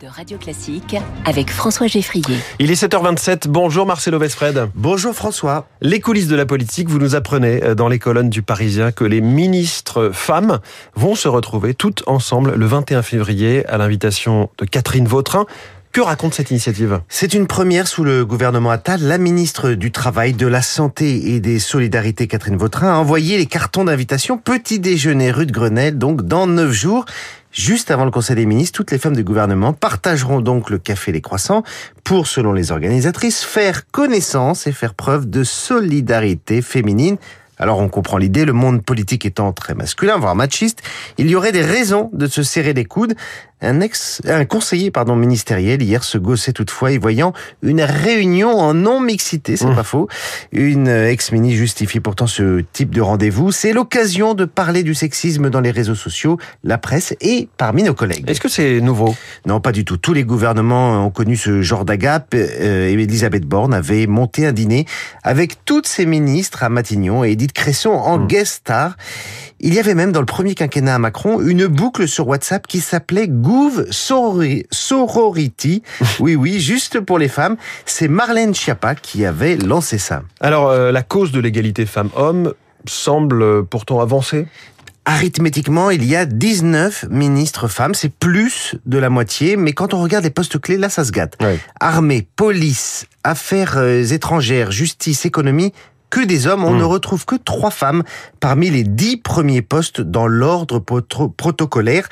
de Radio Classique avec François Geffrier. Il est 7h27. Bonjour Marcelo Vesfred. Bonjour François. Les coulisses de la politique, vous nous apprenez euh, dans les colonnes du Parisien que les ministres femmes vont se retrouver toutes ensemble le 21 février à l'invitation de Catherine Vautrin. Que raconte cette initiative? C'est une première sous le gouvernement Attal. La ministre du Travail, de la Santé et des Solidarités, Catherine Vautrin, a envoyé les cartons d'invitation petit déjeuner rue de Grenelle, donc dans neuf jours. Juste avant le Conseil des ministres, toutes les femmes du gouvernement partageront donc le café Les Croissants pour, selon les organisatrices, faire connaissance et faire preuve de solidarité féminine alors on comprend l'idée, le monde politique étant très masculin, voire machiste, il y aurait des raisons de se serrer les coudes. Un, ex, un conseiller pardon, ministériel hier se gossait toutefois y voyant une réunion en non-mixité, c'est mmh. pas faux. Une ex-ministre justifie pourtant ce type de rendez-vous. C'est l'occasion de parler du sexisme dans les réseaux sociaux, la presse et parmi nos collègues. Est-ce que c'est nouveau? Non, pas du tout. Tous les gouvernements ont connu ce genre d'agape. Euh, Elisabeth Borne avait monté un dîner avec toutes ses ministres à Matignon et Edith Cresson en mmh. guest star. Il y avait même dans le premier quinquennat à Macron une boucle sur WhatsApp qui s'appelait Gouv Sorority. oui, oui, juste pour les femmes. C'est Marlène Schiappa qui avait lancé ça. Alors, euh, la cause de l'égalité femmes-hommes semble pourtant avancer Arithmétiquement, il y a 19 ministres femmes, c'est plus de la moitié, mais quand on regarde les postes clés, là, ça se gâte. Armée, police, affaires euh, étrangères, justice, économie, que des hommes. On hmm. ne retrouve que trois femmes parmi les dix premiers postes dans l'ordre protocolaire.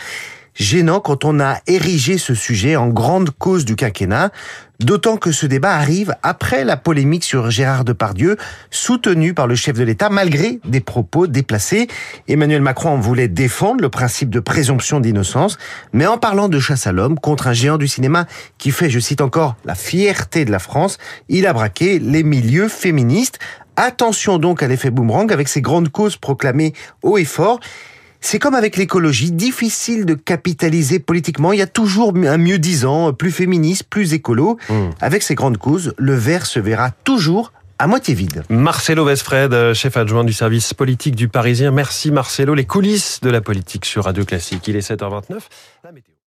Gênant quand on a érigé ce sujet en grande cause du quinquennat, d'autant que ce débat arrive après la polémique sur Gérard Depardieu, soutenu par le chef de l'État malgré des propos déplacés. Emmanuel Macron voulait défendre le principe de présomption d'innocence, mais en parlant de chasse à l'homme contre un géant du cinéma qui fait, je cite encore, la fierté de la France, il a braqué les milieux féministes Attention donc à l'effet boomerang avec ces grandes causes proclamées haut et fort. C'est comme avec l'écologie, difficile de capitaliser politiquement. Il y a toujours un mieux disant, plus féministe, plus écolo. Hmm. Avec ces grandes causes, le verre se verra toujours à moitié vide. Marcelo Vesfred, chef adjoint du service politique du Parisien. Merci Marcelo. Les coulisses de la politique sur Radio Classique. Il est 7h29.